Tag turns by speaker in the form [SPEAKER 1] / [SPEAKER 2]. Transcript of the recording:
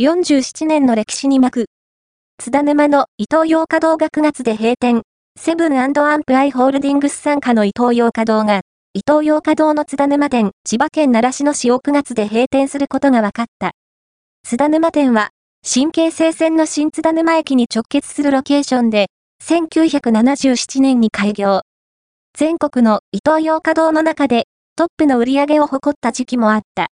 [SPEAKER 1] 47年の歴史に巻く。津田沼の伊東洋華堂が9月で閉店。セブンアンプアイホールディングス傘下の伊東洋華堂が、伊東洋華堂の津田沼店、千葉県習志野市を9月で閉店することが分かった。津田沼店は、新京成線の新津田沼駅に直結するロケーションで、1977年に開業。全国の伊東洋華堂の中でトップの売り上げを誇った時期もあった。